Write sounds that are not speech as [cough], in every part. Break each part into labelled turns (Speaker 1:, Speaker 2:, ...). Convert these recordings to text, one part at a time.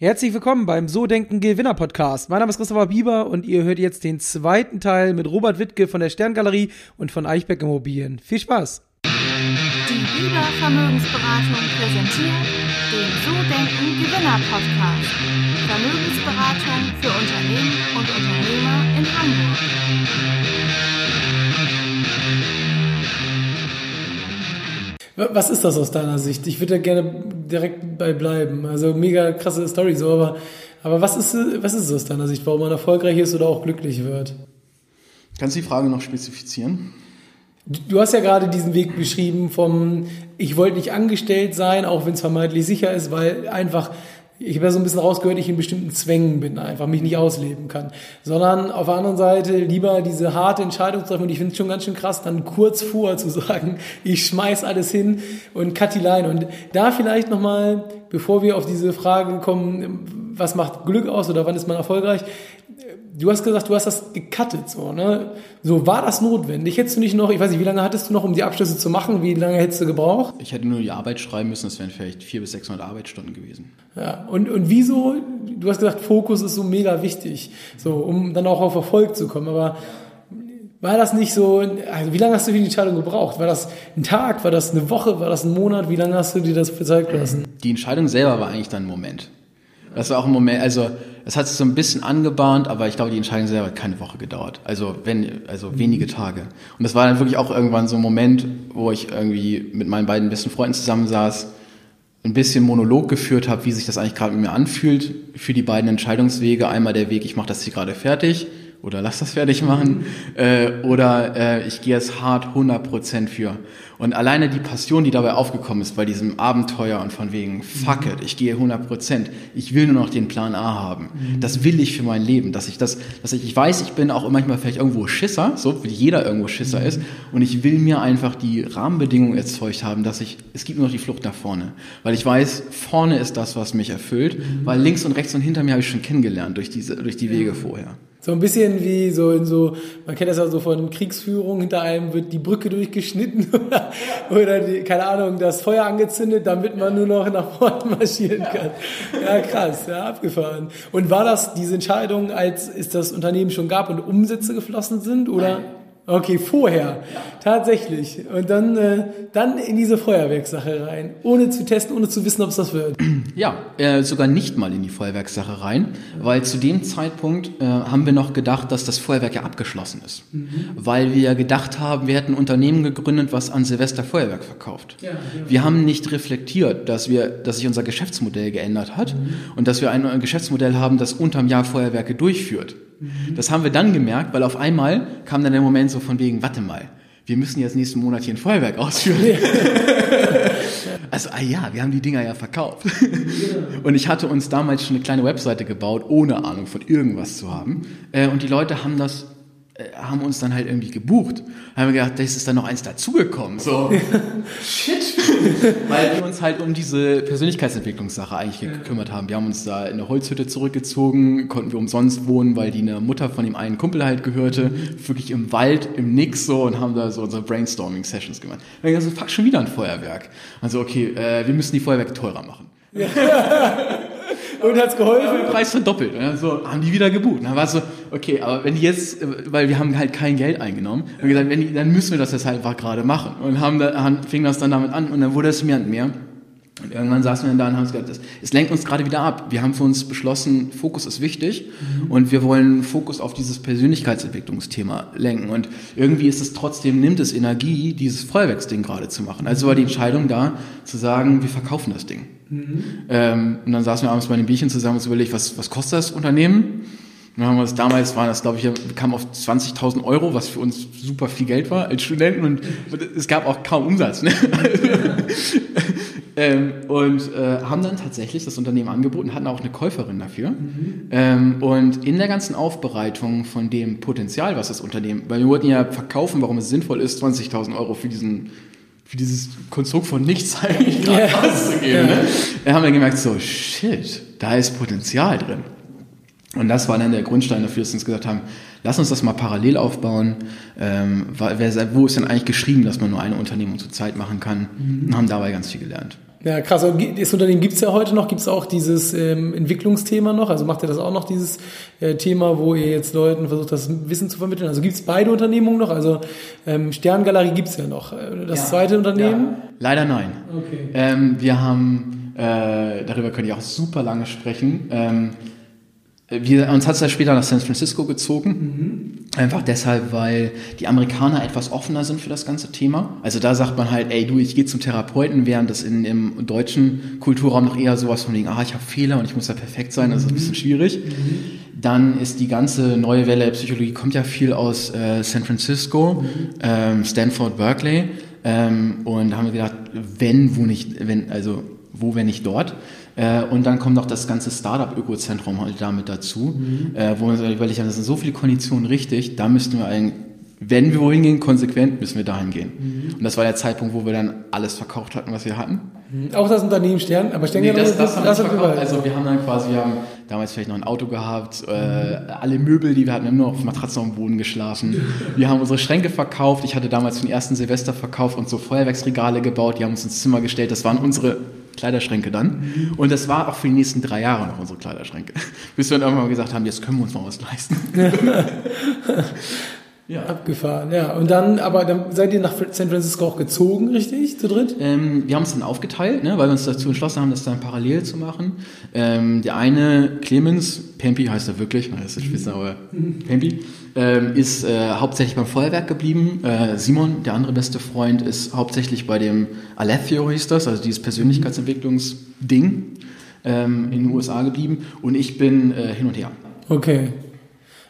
Speaker 1: Herzlich willkommen beim So Denken Gewinner Podcast. Mein Name ist Christopher Bieber und ihr hört jetzt den zweiten Teil mit Robert Wittke von der Sterngalerie und von Eichbeck Immobilien. Viel Spaß!
Speaker 2: Die Bieber Vermögensberatung präsentiert den So Denken Gewinner Podcast. Vermögensberatung für Unternehmen und Unternehmer in Hamburg.
Speaker 1: Was ist das aus deiner Sicht? Ich würde da gerne direkt bei bleiben. Also mega krasse Story so, aber, aber was ist, was ist es aus deiner Sicht, warum man erfolgreich ist oder auch glücklich wird?
Speaker 3: Kannst du die Frage noch spezifizieren?
Speaker 1: Du hast ja gerade diesen Weg beschrieben vom, ich wollte nicht angestellt sein, auch wenn es vermeintlich sicher ist, weil einfach ich habe ja so ein bisschen rausgehört, ich in bestimmten Zwängen bin, einfach mich nicht ausleben kann. Sondern auf der anderen Seite lieber diese harte Entscheidung treffen und ich finde es schon ganz schön krass, dann kurz vor zu [laughs] sagen, ich schmeiß alles hin und cut die Line. Und da vielleicht nochmal, bevor wir auf diese Frage kommen, was macht Glück aus oder wann ist man erfolgreich, du hast gesagt, du hast das gecuttet, so, ne? So, war das notwendig? Hättest du nicht noch, ich weiß nicht, wie lange hattest du noch, um die Abschlüsse zu machen? Wie lange hättest du gebraucht?
Speaker 3: Ich hätte nur die Arbeit schreiben müssen, das wären vielleicht 400 bis 600 Arbeitsstunden gewesen.
Speaker 1: Ja, und, und wieso, du hast gesagt, Fokus ist so mega wichtig, so, um dann auch auf Erfolg zu kommen, aber war das nicht so, also wie lange hast du für die Entscheidung gebraucht? War das ein Tag, war das eine Woche, war das ein Monat? Wie lange hast du dir das bezeugt lassen?
Speaker 3: Die Entscheidung selber war eigentlich dann ein Moment. Das war auch ein Moment, also es hat sich so ein bisschen angebahnt, aber ich glaube, die Entscheidung selber hat keine Woche gedauert. Also wenn, also wenige Tage. Und das war dann wirklich auch irgendwann so ein Moment, wo ich irgendwie mit meinen beiden besten Freunden zusammensaß, ein bisschen Monolog geführt habe, wie sich das eigentlich gerade mit mir anfühlt für die beiden Entscheidungswege. Einmal der Weg, ich mache das hier gerade fertig oder lass das fertig machen äh, oder äh, ich gehe es hart 100% für. Und alleine die Passion, die dabei aufgekommen ist bei diesem Abenteuer und von wegen, fuck it, ich gehe 100%, ich will nur noch den Plan A haben. Das will ich für mein Leben, dass ich das, dass ich, ich weiß, ich bin auch manchmal vielleicht irgendwo Schisser, so wie jeder irgendwo Schisser ist, und ich will mir einfach die Rahmenbedingungen erzeugt haben, dass ich, es gibt nur noch die Flucht nach vorne. Weil ich weiß, vorne ist das, was mich erfüllt, weil links und rechts und hinter mir habe ich schon kennengelernt durch diese, durch die Wege vorher.
Speaker 1: So ein bisschen wie so in so, man kennt das ja so von Kriegsführung, hinter einem wird die Brücke durchgeschnitten [laughs] oder, oder die, keine Ahnung, das Feuer angezündet, damit man nur noch nach vorne [laughs] marschieren kann. Ja, krass, ja, abgefahren. Und war das diese Entscheidung, als es das Unternehmen schon gab und Umsätze geflossen sind oder? Nein. Okay, vorher. Ja. Tatsächlich. Und dann, äh, dann in diese Feuerwerkssache rein. Ohne zu testen, ohne zu wissen, ob es das wird. [clears throat]
Speaker 3: Ja, äh, sogar nicht mal in die Feuerwerkssache rein, weil zu dem Zeitpunkt äh, haben wir noch gedacht, dass das Feuerwerk ja abgeschlossen ist. Mhm. Weil wir gedacht haben, wir hätten ein Unternehmen gegründet, was an Silvester Feuerwerk verkauft. Ja, ja. Wir haben nicht reflektiert, dass wir, dass sich unser Geschäftsmodell geändert hat mhm. und dass wir ein Geschäftsmodell haben, das unterm Jahr Feuerwerke durchführt. Mhm. Das haben wir dann gemerkt, weil auf einmal kam dann der Moment so von wegen, warte mal, wir müssen jetzt nächsten Monat hier ein Feuerwerk ausführen. [laughs] also, ah ja, wir haben die Dinger ja verkauft. Und ich hatte uns damals schon eine kleine Webseite gebaut, ohne Ahnung von irgendwas zu haben. Äh, und die Leute haben das haben uns dann halt irgendwie gebucht. Da haben wir gedacht, das ist dann noch eins dazugekommen. So, [laughs] shit. [laughs] Weil wir uns halt um diese Persönlichkeitsentwicklungssache eigentlich gekümmert haben. Wir haben uns da in eine Holzhütte zurückgezogen, konnten wir umsonst wohnen, weil die eine Mutter von dem einen Kumpel halt gehörte. Wirklich im Wald, im Nix so und haben da so unsere Brainstorming-Sessions gemacht. Da haben wir gesagt, fuck, schon wieder ein Feuerwerk. Also, okay, äh, wir müssen die Feuerwerke teurer machen. [laughs]
Speaker 1: Und hat's geholfen?
Speaker 3: Den Preis verdoppelt. Und dann so, haben die wieder gebucht. Und dann war es so, okay, aber wenn die jetzt, weil wir haben halt kein Geld eingenommen, haben gesagt, wenn die, dann müssen wir das jetzt halt einfach gerade machen. Und haben haben, fing das dann damit an und dann wurde es mehr und mehr. Und irgendwann saßen wir dann da und haben gedacht, es lenkt uns gerade wieder ab. Wir haben für uns beschlossen, Fokus ist wichtig mhm. und wir wollen Fokus auf dieses Persönlichkeitsentwicklungsthema lenken. Und irgendwie ist es trotzdem, nimmt es Energie, dieses Feuerwerksding gerade zu machen. Also war die Entscheidung da, zu sagen, wir verkaufen das Ding. Mhm. Ähm, und dann saßen wir abends bei den Bierchen zusammen und uns überlegt, was, was kostet das Unternehmen? Und dann haben wir das, damals waren das, glaube ich, kam auf 20.000 Euro, was für uns super viel Geld war als Studenten und es gab auch kaum Umsatz. Ne? [laughs] ähm, und äh, haben dann tatsächlich das Unternehmen angeboten, hatten auch eine Käuferin dafür. Mhm. Ähm, und in der ganzen Aufbereitung von dem Potenzial, was das Unternehmen, weil wir wollten ja verkaufen, warum es sinnvoll ist, 20.000 Euro für diesen für dieses Konstrukt von nichts eigentlich gerade [laughs] yeah. auszugeben. Ne? Da haben wir gemerkt, so shit, da ist Potenzial drin. Und das war dann der Grundstein dafür, dass wir uns gesagt haben, lass uns das mal parallel aufbauen. Ähm, wo ist denn eigentlich geschrieben, dass man nur eine Unternehmung zur Zeit machen kann? Mhm. Und haben dabei ganz viel gelernt.
Speaker 1: Ja, krass. Aber Das Unternehmen gibt's ja heute noch. Gibt's auch dieses ähm, Entwicklungsthema noch? Also macht ihr das auch noch, dieses äh, Thema, wo ihr jetzt Leuten versucht, das Wissen zu vermitteln? Also gibt's beide Unternehmungen noch? Also ähm, Sterngalerie gibt's ja noch. Äh, Das
Speaker 3: Ja.
Speaker 1: zweite Unternehmen?
Speaker 3: Ja. Leider nein.
Speaker 1: Okay.
Speaker 3: Ähm, wir haben, äh, darüber könnte ich auch super lange sprechen. Ähm, wir, uns hat es ja später nach San Francisco gezogen. Einfach deshalb, weil die Amerikaner etwas offener sind für das ganze Thema. Also da sagt man halt, ey du, ich gehe zum Therapeuten, während das in, im deutschen Kulturraum noch eher sowas von wegen, ah, ich habe Fehler und ich muss da perfekt sein, das ist ein bisschen schwierig. Dann ist die ganze neue Welle der Psychologie, kommt ja viel aus äh, San Francisco, ähm, Stanford, Berkeley. Ähm, und da haben wir gedacht, wenn, wo nicht, wenn, also wo, wenn nicht dort. Äh, und dann kommt noch das ganze Startup-Ökozentrum halt damit dazu, äh, wo wir uns überlegt das sind so viele Konditionen richtig, da müssten wir eigentlich, wenn wir wohin gehen, konsequent müssen wir dahin gehen. Und das war der Zeitpunkt, wo wir dann alles verkauft hatten, was wir hatten.
Speaker 1: Auch das Unternehmen Stern, aber Stern
Speaker 3: Nee, das, das, haben wir
Speaker 1: das hat
Speaker 3: verkauft.
Speaker 1: überall.
Speaker 3: Also wir haben dann quasi, wir haben damals vielleicht noch ein Auto gehabt, äh, alle Möbel, die wir hatten, wir haben nur auf Matratzen auf dem Boden geschlafen. Wir haben unsere Schränke verkauft. Ich hatte damals den ersten Silvester verkauft und so Feuerwerksregale gebaut. Die haben uns ins Zimmer gestellt. Das waren unsere Kleiderschränke dann. Und das war auch für die nächsten drei Jahre noch unsere Kleiderschränke. [laughs] Bis wir dann irgendwann gesagt haben, jetzt können wir uns mal was leisten. [laughs] ja.
Speaker 1: Abgefahren, ja. Und dann, aber dann seid ihr nach San Francisco auch gezogen, richtig? Zu dritt?
Speaker 3: Ähm, wir haben es dann aufgeteilt, ne, weil wir uns dazu entschlossen haben, das dann parallel zu machen. Ähm, der eine, Clemens, Pempi heißt er wirklich, das ist Spitze, aber Pempi, ähm, ist äh, hauptsächlich beim Feuerwerk geblieben. Äh, Simon, der andere beste Freund, ist hauptsächlich bei dem Alethio hieß das, also dieses Persönlichkeitsentwicklungsding ähm, in den USA geblieben. Und ich bin äh, hin und her.
Speaker 1: Okay.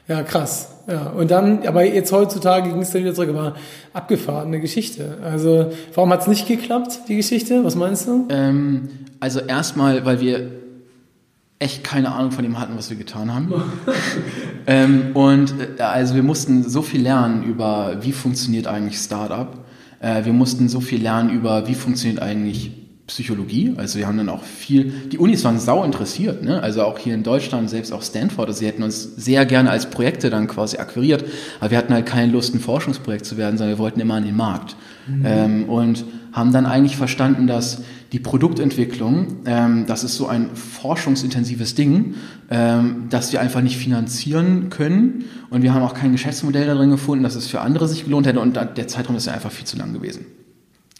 Speaker 1: Ja, krass. Ja, und dann, aber jetzt heutzutage ging es dann wieder zurück, aber abgefahrene Geschichte. Also, warum hat es nicht geklappt, die Geschichte? Was meinst du?
Speaker 3: Ähm, also erstmal, weil wir echt keine Ahnung von dem hatten, was wir getan haben. [laughs] ähm, und äh, also wir mussten so viel lernen über, wie funktioniert eigentlich Startup. Äh, wir mussten so viel lernen über, wie funktioniert eigentlich Psychologie. Also wir haben dann auch viel, die Unis waren sau interessiert, ne? also auch hier in Deutschland, selbst auch Stanford, also sie hätten uns sehr gerne als Projekte dann quasi akquiriert, aber wir hatten halt keine Lust, ein Forschungsprojekt zu werden, sondern wir wollten immer an den Markt. Ähm, und haben dann eigentlich verstanden, dass die Produktentwicklung, ähm, das ist so ein forschungsintensives Ding, ähm, das wir einfach nicht finanzieren können. Und wir haben auch kein Geschäftsmodell darin gefunden, dass es für andere sich gelohnt hätte. Und der Zeitraum ist ja einfach viel zu lang gewesen.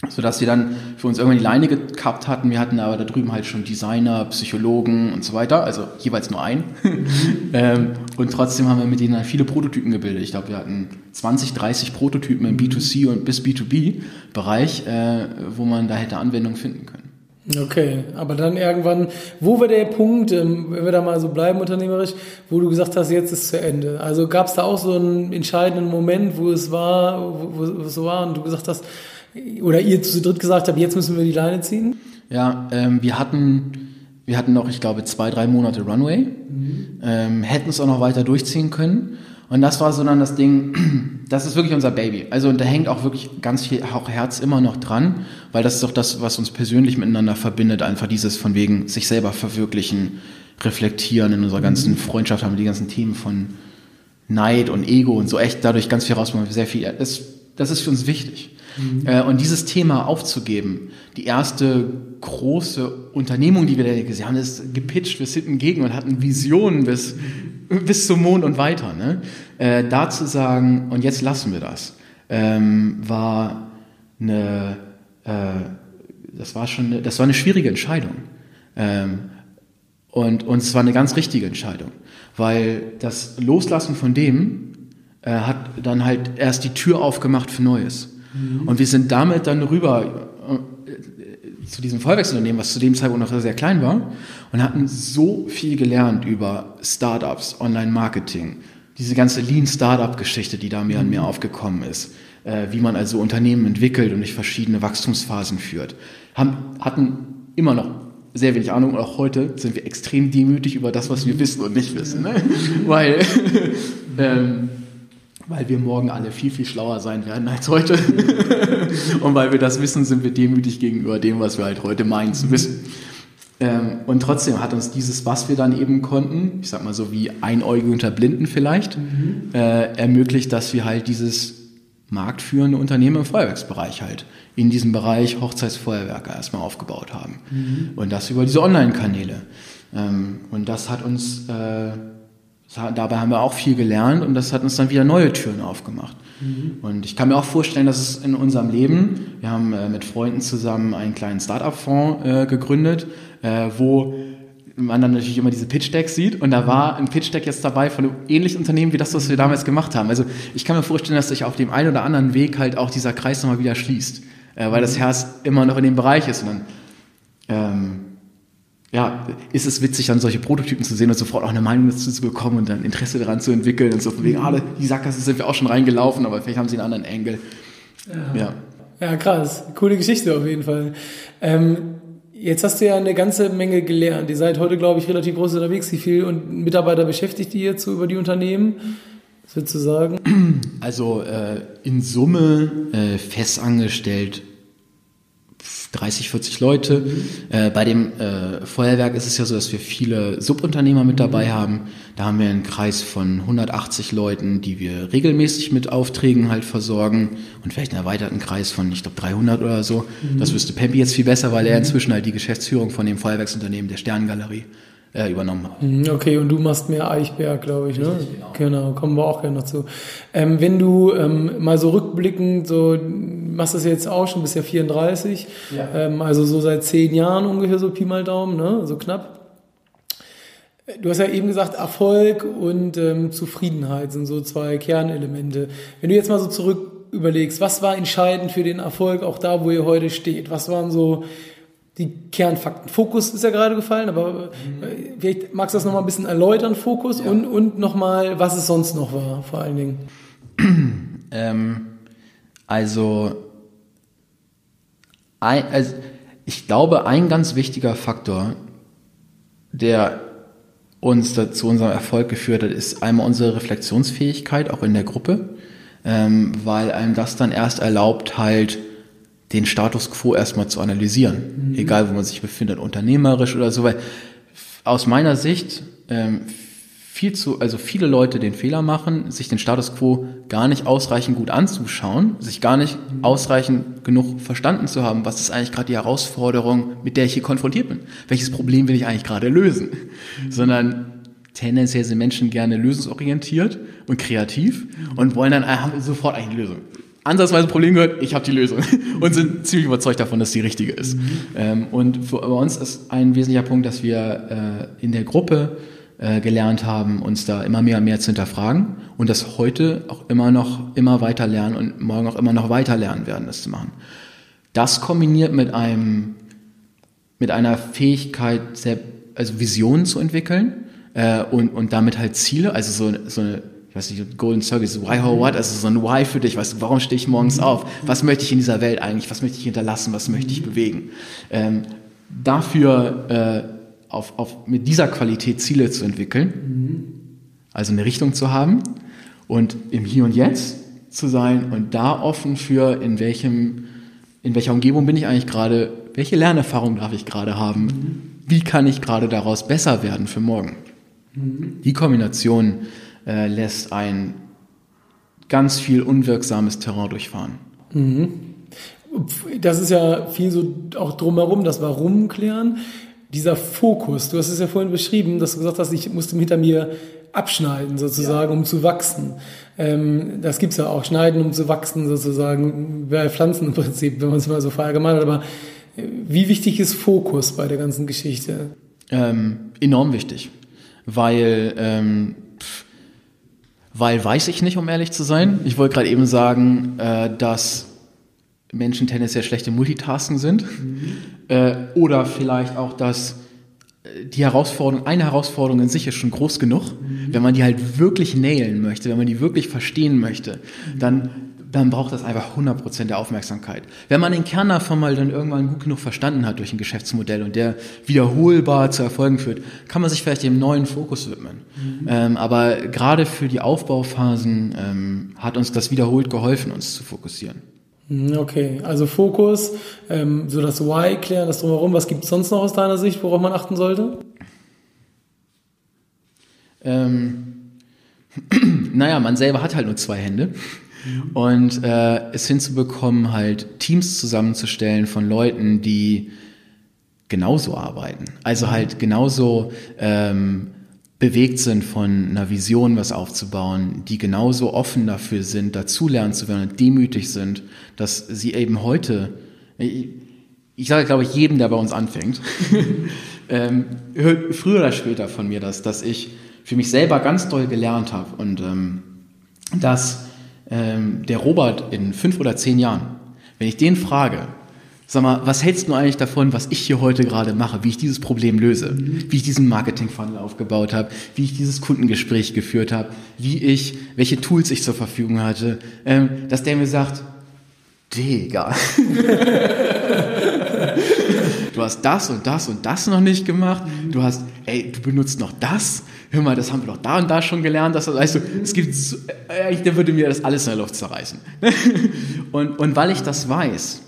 Speaker 3: Sodass wir dann für uns irgendwann die Leine gekappt hatten. Wir hatten aber da drüben halt schon Designer, Psychologen und so weiter, also jeweils nur einen. [laughs] ähm, und trotzdem haben wir mit denen dann viele Prototypen gebildet. Ich glaube, wir hatten 20, 30 Prototypen im B2C und bis B2B-Bereich, äh, wo man da hätte Anwendungen finden können.
Speaker 1: Okay, aber dann irgendwann, wo war der Punkt, ähm, wenn wir da mal so bleiben unternehmerisch, wo du gesagt hast, jetzt ist zu Ende? Also gab es da auch so einen entscheidenden Moment, wo es war, wo, wo es so war und du gesagt hast, oder ihr zu dritt gesagt habt, jetzt müssen wir die Leine ziehen?
Speaker 3: Ja, ähm, wir hatten, wir hatten noch, ich glaube, zwei, drei Monate Runway, ähm, hätten es auch noch weiter durchziehen können. Und das war so dann das Ding, [clears throat] das ist wirklich unser Baby. Also und da hängt auch wirklich ganz viel auch Herz immer noch dran, weil das ist doch das, was uns persönlich miteinander verbindet, einfach dieses von wegen sich selber verwirklichen, reflektieren in unserer ganzen Freundschaft haben wir die ganzen Themen von Neid und Ego und so echt dadurch ganz viel rausmachen, sehr viel. Das, das ist für uns wichtig. Äh, und dieses Thema aufzugeben, die erste große Unternehmung, die wir da gesehen haben, ist gepitcht, wir sind gegen und hatten Visionen bis, bis zum Mond und weiter. Ne? Äh, da zu sagen, und jetzt lassen wir das, ähm, war eine, äh, das war schon, eine, das war eine schwierige Entscheidung. Ähm, und, und es war eine ganz richtige Entscheidung, weil das Loslassen von dem äh, hat dann halt erst die Tür aufgemacht für Neues. Und wir sind damit dann rüber äh, zu diesem Vollwechselunternehmen, was zu dem Zeitpunkt noch sehr klein war, und hatten so viel gelernt über Startups, Online-Marketing, diese ganze Lean-Startup-Geschichte, die da mehr und mehr aufgekommen ist, äh, wie man also Unternehmen entwickelt und durch verschiedene Wachstumsphasen führt, hatten immer noch sehr wenig Ahnung und auch heute sind wir extrem demütig über das, was wir wissen und nicht wissen, ne? [laughs] weil [laughs] ähm, weil wir morgen alle viel, viel schlauer sein werden als heute. [laughs] und weil wir das wissen, sind wir demütig gegenüber dem, was wir halt heute meinen zu wissen. Ähm, und trotzdem hat uns dieses, was wir dann eben konnten, ich sag mal so wie Einäugige unter Blinden vielleicht, äh, ermöglicht, dass wir halt dieses marktführende Unternehmen im Feuerwerksbereich halt in diesem Bereich Hochzeitsfeuerwerke erstmal aufgebaut haben. Mhm. Und das über diese Online-Kanäle. Ähm, und das hat uns, äh, dabei haben wir auch viel gelernt und das hat uns dann wieder neue Türen aufgemacht. Mhm. Und ich kann mir auch vorstellen, dass es in unserem Leben, wir haben äh, mit Freunden zusammen einen kleinen Startup-Fonds äh, gegründet, äh, wo man dann natürlich immer diese Pitch-Decks sieht und da war ein Pitch-Deck jetzt dabei von einem ähnlichen Unternehmen wie das, was wir damals gemacht haben. Also ich kann mir vorstellen, dass sich auf dem einen oder anderen Weg halt auch dieser Kreis nochmal wieder schließt, weil das mhm. Herz immer noch in dem Bereich ist und dann ähm, ja, ist es witzig, dann solche Prototypen zu sehen und sofort auch eine Meinung dazu zu bekommen und dann Interesse daran zu entwickeln und so von wegen, ah, die Sackgasse sind wir auch schon reingelaufen, aber vielleicht haben sie einen anderen Engel.
Speaker 1: Ja. ja. Ja, krass. Coole Geschichte auf jeden Fall. Ähm, Jetzt hast du ja eine ganze Menge gelernt. Ihr seid heute, glaube ich, relativ groß unterwegs. Wie viele Mitarbeiter beschäftigt ihr jetzt so über die Unternehmen? Was würdest du sagen?
Speaker 3: Also äh, in Summe äh, festangestellt 30, 40 Leute. Mhm. Äh, bei dem äh, Feuerwerk ist es ja so, dass wir viele Subunternehmer mit dabei haben. Da haben wir einen Kreis von 180 Leuten, die wir regelmäßig mit Aufträgen halt versorgen und vielleicht einen erweiterten Kreis von, ich glaube, 300 oder so. Mhm. Das wüsste Pempi jetzt viel besser, weil er mhm. inzwischen halt die Geschäftsführung von dem Feuerwerksunternehmen der Sternengalerie äh, übernommen habe.
Speaker 1: Mhm, okay, und du machst mehr Eichberg, glaube ich, ne? Genau. genau, kommen wir auch gerne noch zu. Ähm, wenn du ähm, mal so rückblickend, so machst das jetzt auch schon, bist ja 34, ja. Ähm, also so seit zehn Jahren ungefähr so Pi mal Daumen, ne? So knapp. Du hast ja eben gesagt, Erfolg und ähm, Zufriedenheit sind so zwei Kernelemente. Wenn du jetzt mal so zurück überlegst, was war entscheidend für den Erfolg, auch da, wo ihr heute steht? Was waren so die Kernfakten. Fokus ist ja gerade gefallen, aber mhm. vielleicht magst du das nochmal ein bisschen erläutern, Fokus, ja. und, und nochmal, was es sonst noch war, vor allen Dingen.
Speaker 3: ähm, also, ein, also, ich glaube, ein ganz wichtiger Faktor, der uns zu unserem Erfolg geführt hat, ist einmal unsere Reflexionsfähigkeit, auch in der Gruppe, ähm, weil einem das dann erst erlaubt, halt den Status quo erstmal zu analysieren, mhm. egal wo man sich befindet, unternehmerisch oder so, weil aus meiner Sicht ähm, viel zu, also viele Leute den Fehler machen, sich den Status quo gar nicht ausreichend gut anzuschauen, sich gar nicht ausreichend genug verstanden zu haben, was ist eigentlich gerade die Herausforderung, mit der ich hier konfrontiert bin. Welches Problem will ich eigentlich gerade lösen? Mhm. Sondern tendenziell sind Menschen gerne lösungsorientiert und kreativ und wollen dann haben sofort eigentlich eine Lösung ansatzweise ein Problem gehört, ich habe die Lösung [laughs] und sind ziemlich überzeugt davon, dass die richtige ist. Mhm. Ähm, und für, bei uns ist ein wesentlicher Punkt, dass wir äh, in der Gruppe äh, gelernt haben, uns da immer mehr und mehr zu hinterfragen und das heute auch immer noch immer weiter lernen und morgen auch immer noch weiter lernen werden, das zu machen. Das kombiniert mit einem mit einer Fähigkeit, also Visionen zu entwickeln äh, und, und damit halt Ziele, also so, so eine ich weiß nicht, Golden Circle, so why, how, what, also so ein Why für dich, weißt du, warum stehe ich morgens auf? Was möchte ich in dieser Welt eigentlich? Was möchte ich hinterlassen? Was möchte ich bewegen? Ähm, dafür äh, auf, auf, mit dieser Qualität Ziele zu entwickeln, also eine Richtung zu haben und im Hier und Jetzt zu sein und da offen für, in welchem, in welcher Umgebung bin ich eigentlich gerade, welche Lernerfahrung darf ich gerade haben, wie kann ich gerade daraus besser werden für morgen. Die Kombination äh, lässt ein ganz viel unwirksames Terrain durchfahren. Mhm.
Speaker 1: Das ist ja viel so auch drumherum, das Warum klären. Dieser Fokus, du hast es ja vorhin beschrieben, dass du gesagt hast, ich musste hinter mir abschneiden sozusagen, ja. um zu wachsen. Ähm, das gibt's ja auch, schneiden, um zu wachsen sozusagen, bei Pflanzen im Prinzip, wenn man es mal so verallgemeinert. Aber äh, wie wichtig ist Fokus bei der ganzen Geschichte?
Speaker 3: Ähm, enorm wichtig, weil ähm, weil weiß ich nicht, um ehrlich zu sein. Ich wollte gerade eben sagen, äh, dass Menschen tendenziell schlechte Multitasken sind. Mhm. Äh, oder vielleicht auch, dass äh, die Herausforderung, eine Herausforderung in sich ist schon groß genug. Mhm. Wenn man die halt wirklich nailen möchte, wenn man die wirklich verstehen möchte, mhm. dann dann braucht das einfach 100% der Aufmerksamkeit. Wenn man den Kern davon mal dann irgendwann gut genug verstanden hat durch ein Geschäftsmodell und der wiederholbar zu Erfolgen führt, kann man sich vielleicht dem neuen Fokus widmen. Mhm. Ähm, aber gerade für die Aufbauphasen ähm, hat uns das wiederholt geholfen, uns zu fokussieren.
Speaker 1: Mhm, okay, also Fokus, ähm, so das Why klären, das drumherum. Was gibt es sonst noch aus deiner Sicht, worauf man achten sollte?
Speaker 3: Ähm, [clears throat] naja, man selber hat halt nur zwei Hände. Und äh, es hinzubekommen, halt Teams zusammenzustellen von Leuten, die genauso arbeiten. Also halt genauso ähm, bewegt sind von einer Vision, was aufzubauen, die genauso offen dafür sind, dazulernen zu werden und demütig sind, dass sie eben heute, ich, ich sage, glaube ich, jedem, der bei uns anfängt, [laughs] ähm, hört früher oder später von mir, dass, dass ich für mich selber ganz doll gelernt habe und ähm, dass ähm, der Robert in fünf oder zehn Jahren, wenn ich den frage, Sag mal, was hältst du eigentlich davon, was ich hier heute gerade mache, wie ich dieses Problem löse, wie ich diesen Marketing-Funnel aufgebaut habe, wie ich dieses Kundengespräch geführt habe, wie ich, welche Tools ich zur Verfügung hatte, ähm, dass der mir sagt, Digga, [laughs] du hast das und das und das noch nicht gemacht, du hast, ey, du benutzt noch das, hör mal, das haben wir doch da und da schon gelernt, das, du, es gibt, so, äh, der würde mir das alles in der Luft zerreißen. [laughs] und, und weil ich das weiß,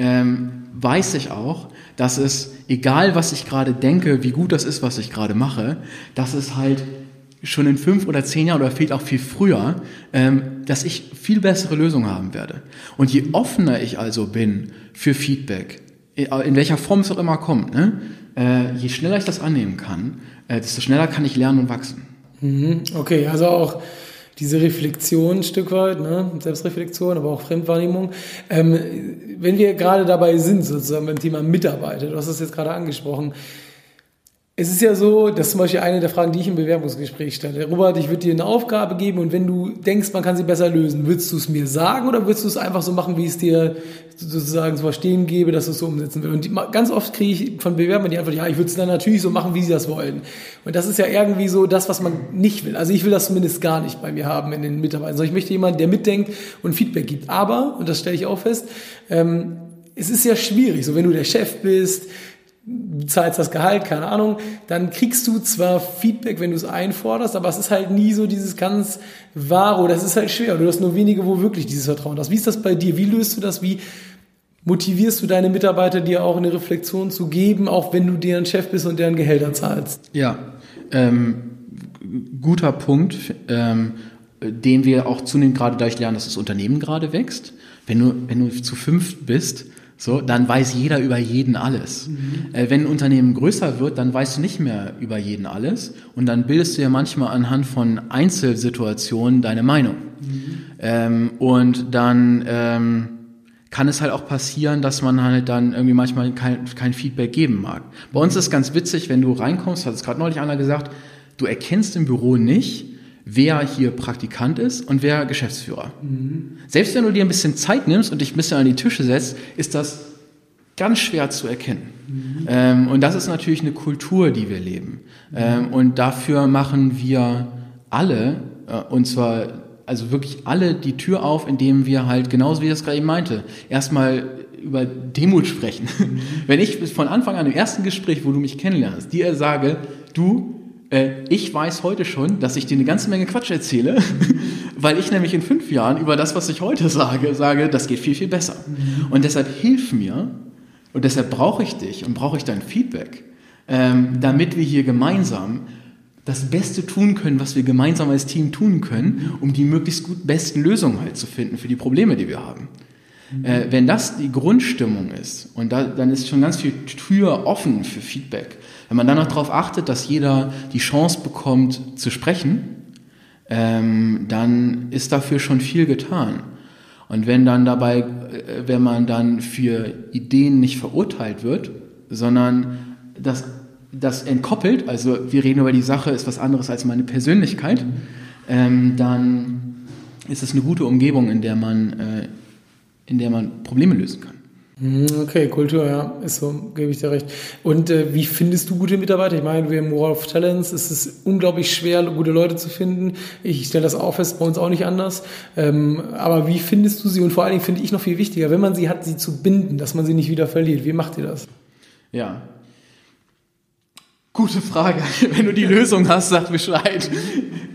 Speaker 3: ähm, weiß ich auch, dass es, egal was ich gerade denke, wie gut das ist, was ich gerade mache, dass es halt schon in fünf oder zehn Jahren oder vielleicht auch viel früher, ähm, dass ich viel bessere Lösungen haben werde. Und je offener ich also bin für Feedback, in welcher Form es auch immer kommt, ne, äh, je schneller ich das annehmen kann, äh, desto schneller kann ich lernen und wachsen.
Speaker 1: Mhm. Okay, also auch diese Reflexion ein Stück weit, ne? Selbstreflexion, aber auch Fremdwahrnehmung. Ähm, wenn wir gerade dabei sind, sozusagen beim Thema Mitarbeiter, du hast es jetzt gerade angesprochen, es ist ja so, das ist zum Beispiel eine der Fragen, die ich im Bewerbungsgespräch stelle. Robert, ich würde dir eine Aufgabe geben und wenn du denkst, man kann sie besser lösen, würdest du es mir sagen oder würdest du es einfach so machen, wie ich es dir sozusagen zu verstehen gebe, dass du es so umsetzen willst? Und ganz oft kriege ich von Bewerbern die Antwort, ja, ich würde es dann natürlich so machen, wie sie das wollen. Und das ist ja irgendwie so das, was man nicht will. Also ich will das zumindest gar nicht bei mir haben in den Mitarbeitern, sondern ich möchte jemanden, der mitdenkt und Feedback gibt. Aber, und das stelle ich auch fest, ähm, es ist ja schwierig, so wenn du der Chef bist, du zahlst das Gehalt, keine Ahnung, dann kriegst du zwar Feedback, wenn du es einforderst, aber es ist halt nie so dieses ganz wahre, das ist halt schwer. Du hast nur wenige, wo wirklich dieses Vertrauen hast. Wie ist das bei dir? Wie löst du das? Wie motivierst du deine Mitarbeiter, dir auch eine Reflexion zu geben, auch wenn du deren Chef bist und deren Gehälter zahlst?
Speaker 3: Ja, ähm, guter Punkt, ähm, den wir auch zunehmend gerade dadurch lernen, dass das Unternehmen gerade wächst. Wenn du, wenn du zu fünf bist, so, dann weiß jeder über jeden alles. Mhm. Äh, wenn ein Unternehmen größer wird, dann weißt du nicht mehr über jeden alles und dann bildest du ja manchmal anhand von Einzelsituationen deine Meinung. Mhm. Ähm, und dann ähm, kann es halt auch passieren, dass man halt dann irgendwie manchmal kein, kein Feedback geben mag. Bei uns ist es ganz witzig, wenn du reinkommst, hat es gerade neulich einer gesagt, du erkennst im Büro nicht, wer hier Praktikant ist und wer Geschäftsführer. Mhm. Selbst wenn du dir ein bisschen Zeit nimmst und dich ein bisschen an die Tische setzt, ist das ganz schwer zu erkennen. Mhm. Ähm, und das ist natürlich eine Kultur, die wir leben. Mhm. Ähm, und dafür machen wir alle, äh, und zwar also wirklich alle die Tür auf, indem wir halt, genauso wie ich das gerade eben meinte, erstmal über Demut sprechen. [laughs] Wenn ich von Anfang an im ersten Gespräch, wo du mich kennenlernst, dir sage, du, ich weiß heute schon, dass ich dir eine ganze Menge Quatsch erzähle, [laughs] weil ich nämlich in fünf Jahren über das, was ich heute sage, sage, das geht viel, viel besser. Und deshalb hilf mir und deshalb brauche ich dich und brauche ich dein Feedback, ähm, damit wir hier gemeinsam das Beste tun können, was wir gemeinsam als Team tun können, um die möglichst gut besten Lösungen halt zu finden für die Probleme, die wir haben. Äh, wenn das die Grundstimmung ist und da, dann ist schon ganz viel Tür offen für Feedback. Wenn man dann noch darauf achtet, dass jeder die Chance bekommt zu sprechen, ähm, dann ist dafür schon viel getan. Und wenn dann dabei, äh, wenn man dann für Ideen nicht verurteilt wird, sondern das, das entkoppelt, also wir reden über die Sache, ist was anderes als meine Persönlichkeit, ähm, dann ist es eine gute Umgebung, in der man, äh, in der man Probleme lösen kann.
Speaker 1: Mhm, okay, Kultur, ja, ist so, gebe ich dir recht. Und äh, wie findest du gute Mitarbeiter? Ich meine, wir im War of Talents ist es unglaublich schwer, gute Leute zu finden. Ich stelle das auch fest, bei uns auch nicht anders. Ähm, aber wie findest du sie? Und vor allen Dingen finde ich noch viel wichtiger, wenn man sie hat, sie zu binden, dass man sie nicht wieder verliert. Wie macht ihr das?
Speaker 3: Ja. Gute Frage. [laughs] Wenn du die Lösung hast, sag Bescheid. [laughs]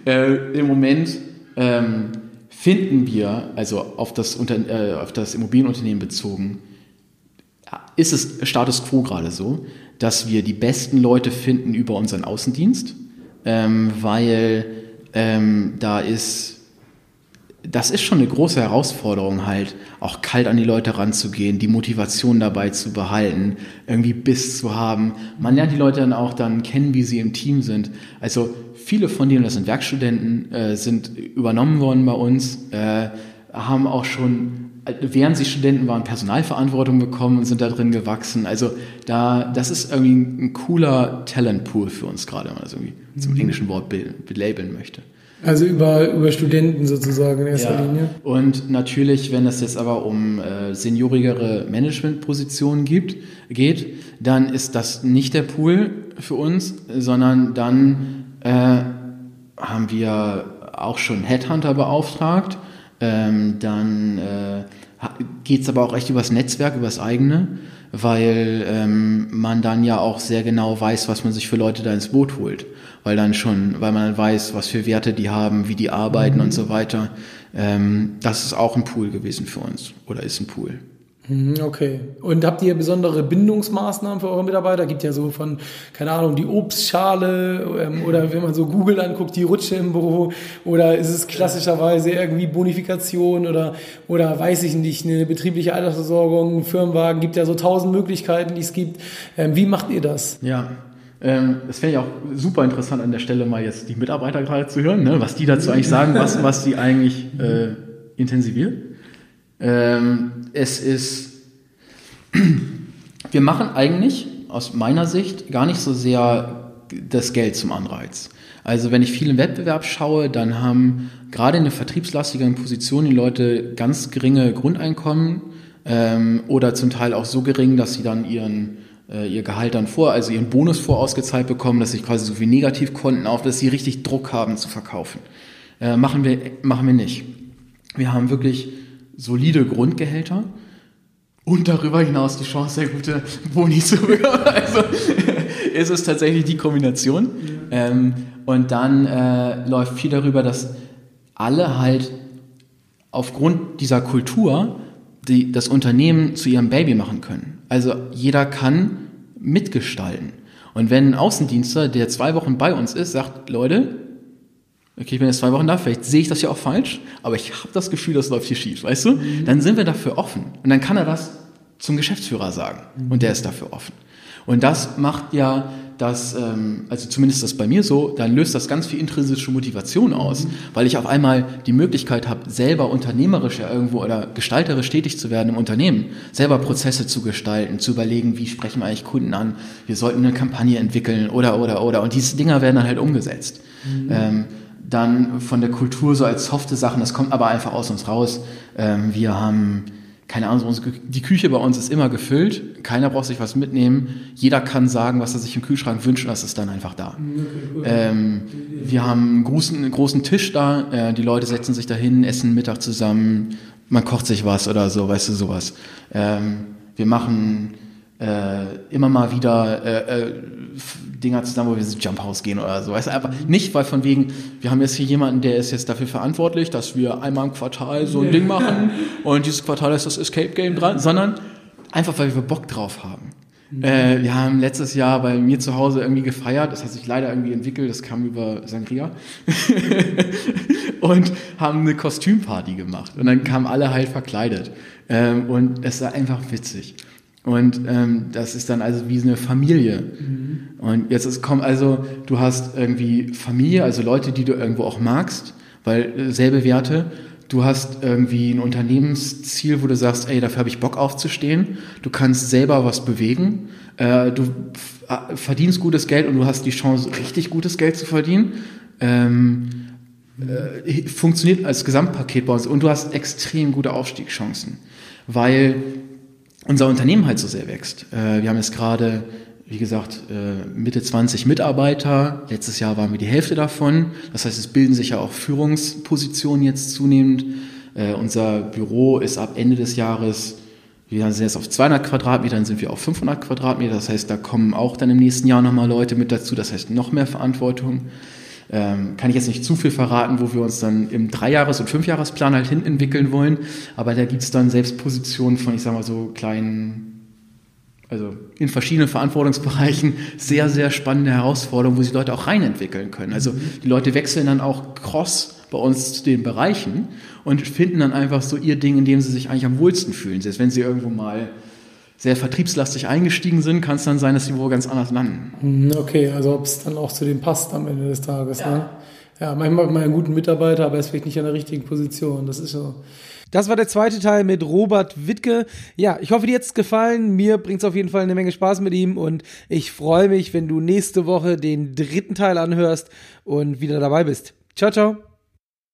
Speaker 3: Äh, Im Moment ähm, finden wir, also auf das, Unter äh, auf das Immobilienunternehmen bezogen, ist es Status quo gerade so, dass wir die besten Leute finden über unseren Außendienst, ähm, weil ähm, da ist das ist schon eine große Herausforderung halt, auch kalt an die Leute ranzugehen, die Motivation dabei zu behalten, irgendwie Biss zu haben. Man lernt die Leute dann auch dann kennen, wie sie im Team sind. Also viele von denen, das sind Werkstudenten, äh, sind übernommen worden bei uns, äh, haben auch schon während sie Studenten waren, Personalverantwortung bekommen und sind da drin gewachsen. Also da, das ist irgendwie ein cooler Talentpool für uns gerade, wenn man das irgendwie mhm. zum englischen Wort belabeln möchte.
Speaker 1: Also über, über Studenten sozusagen in erster
Speaker 3: ja.
Speaker 1: Linie.
Speaker 3: Und natürlich, wenn es jetzt aber um äh, seniorigere Managementpositionen gibt, geht, dann ist das nicht der Pool für uns, sondern dann äh, haben wir auch schon Headhunter beauftragt. Ähm, dann äh, geht es aber auch echt übers Netzwerk, übers eigene, weil ähm, man dann ja auch sehr genau weiß, was man sich für Leute da ins Boot holt weil dann schon, weil man weiß, was für Werte die haben, wie die arbeiten mhm. und so weiter. Ähm, das ist auch ein Pool gewesen für uns oder ist ein Pool.
Speaker 1: Mhm, okay. Und habt ihr besondere Bindungsmaßnahmen für eure Mitarbeiter? Gibt ja so von, keine Ahnung, die Obstschale ähm, oder wenn man so Google anguckt, die Rutsche im Büro oder ist es klassischerweise irgendwie Bonifikation oder, oder weiß ich nicht, eine betriebliche Altersversorgung, Firmenwagen, gibt ja so tausend Möglichkeiten, die es gibt. Ähm, wie macht ihr das?
Speaker 3: Ja, ähm, das fände ich auch super interessant an der Stelle mal jetzt die Mitarbeiter gerade zu hören, ne? was die dazu eigentlich sagen, was, was die eigentlich äh, intensiviert. Ähm, es ist, [clears throat] wir machen eigentlich aus meiner Sicht gar nicht so sehr das Geld zum Anreiz. Also wenn ich viel im Wettbewerb schaue, dann haben gerade in der vertriebslastigeren Position die Leute ganz geringe Grundeinkommen ähm, oder zum Teil auch so gering, dass sie dann ihren äh, ihr Gehalt dann vor, also ihren Bonus vorausgezahlt bekommen, dass sie quasi so viel Negativkonten auf, dass sie richtig Druck haben zu verkaufen. Äh, machen, wir, machen wir nicht. Wir haben wirklich solide Grundgehälter und darüber hinaus die Chance, sehr gute Boni zu bekommen. [laughs] Also ist es tatsächlich die Kombination. Ja. Ähm, und dann äh, läuft viel darüber, dass alle halt aufgrund dieser Kultur die, das Unternehmen zu ihrem Baby machen können. Also jeder kann mitgestalten. Und wenn ein Außendienster, der zwei Wochen bei uns ist, sagt, Leute, okay, ich bin jetzt zwei Wochen da, vielleicht sehe ich das ja auch falsch, aber ich habe das Gefühl, das läuft hier schief, weißt du? Mhm. Dann sind wir dafür offen. Und dann kann er das zum Geschäftsführer sagen. Und der ist dafür offen. Und das macht ja dass, ähm, also zumindest das bei mir so, dann löst das ganz viel intrinsische Motivation aus, mhm. weil ich auf einmal die Möglichkeit habe, selber unternehmerisch ja irgendwo oder gestalterisch tätig zu werden im Unternehmen, selber Prozesse zu gestalten, zu überlegen, wie sprechen wir eigentlich Kunden an, wir sollten eine Kampagne entwickeln oder, oder, oder. Und diese Dinger werden dann halt umgesetzt. Mhm. Ähm, dann von der Kultur so als softe Sachen, das kommt aber einfach aus uns raus. Ähm, wir haben keine Ahnung, die Küche bei uns ist immer gefüllt, keiner braucht sich was mitnehmen, jeder kann sagen, was er sich im Kühlschrank wünscht und das ist dann einfach da. Cool. ähm, wir haben einen großen, einen großen Tisch da, äh, die Leute setzen sich dahin, essen Mittag zusammen, man kocht sich was oder so, weißt du, sowas. Ähm, wir machen äh, immer mal wieder äh, äh, Dinger zusammen, wo wir ins Jump House gehen oder so. Weißt du, einfach nicht, weil von wegen, wir haben jetzt hier jemanden, der ist jetzt dafür verantwortlich, dass wir einmal im Quartal so ein Ding machen [laughs] und dieses Quartal ist das Escape Game dran, sondern einfach, weil wir Bock drauf haben. Mhm. Äh, wir haben letztes Jahr bei mir zu Hause irgendwie gefeiert, das hat sich leider irgendwie entwickelt, das kam über Sangria [laughs] und haben eine Kostümparty gemacht und dann kamen alle halt verkleidet ähm, und es war einfach witzig. Und ähm, das ist dann also wie eine Familie. Mhm. Und jetzt ist, kommt also, du hast irgendwie Familie, also Leute, die du irgendwo auch magst, weil äh, selbe Werte. Du hast irgendwie ein Unternehmensziel, wo du sagst, ey, dafür habe ich Bock aufzustehen. Du kannst selber was bewegen. Äh, du äh, verdienst gutes Geld und du hast die Chance, richtig gutes Geld zu verdienen. Ähm, äh, funktioniert als Gesamtpaket bei uns und du hast extrem gute Aufstiegschancen, weil unser Unternehmen halt so sehr wächst. Äh, wir haben jetzt gerade, wie gesagt, äh, Mitte 20 Mitarbeiter. Letztes Jahr waren wir die Hälfte davon. Das heißt, es bilden sich ja auch Führungspositionen jetzt zunehmend. Äh, unser Büro ist ab Ende des Jahres, wir sind jetzt auf 200 Quadratmeter, dann sind wir auf 500 Quadratmeter. Das heißt, da kommen auch dann im nächsten Jahr nochmal Leute mit dazu. Das heißt, noch mehr Verantwortung. Ähm, kann ich jetzt nicht zu viel verraten, wo wir uns dann im Dreijahres- und Fünfjahresplan halt hin entwickeln wollen. Aber da gibt es dann selbst Positionen von, ich sag mal so, kleinen also in verschiedenen Verantwortungsbereichen sehr, sehr spannende Herausforderungen, wo sich Leute auch reinentwickeln können. Also die Leute wechseln dann auch cross bei uns zu den Bereichen und finden dann einfach so ihr Ding, in dem sie sich eigentlich am wohlsten fühlen. Selbst wenn sie irgendwo mal sehr vertriebslastig eingestiegen sind, kann es dann sein, dass sie wo ganz anders landen.
Speaker 4: Hm, Okay, also ob es dann auch zu dem passt am Ende des Tages. Ja, ne? ja manchmal hat man einen guten Mitarbeiter, aber er ist vielleicht nicht an der richtigen Position. Das ist so.
Speaker 1: Das war der zweite Teil mit Robert Wittke. Ja, ich hoffe, dir hat's gefallen. Mir bringt's auf jeden Fall eine Menge Spaß mit ihm und ich freue mich, wenn du nächste Woche den dritten Teil anhörst und wieder dabei bist. Ciao, ciao.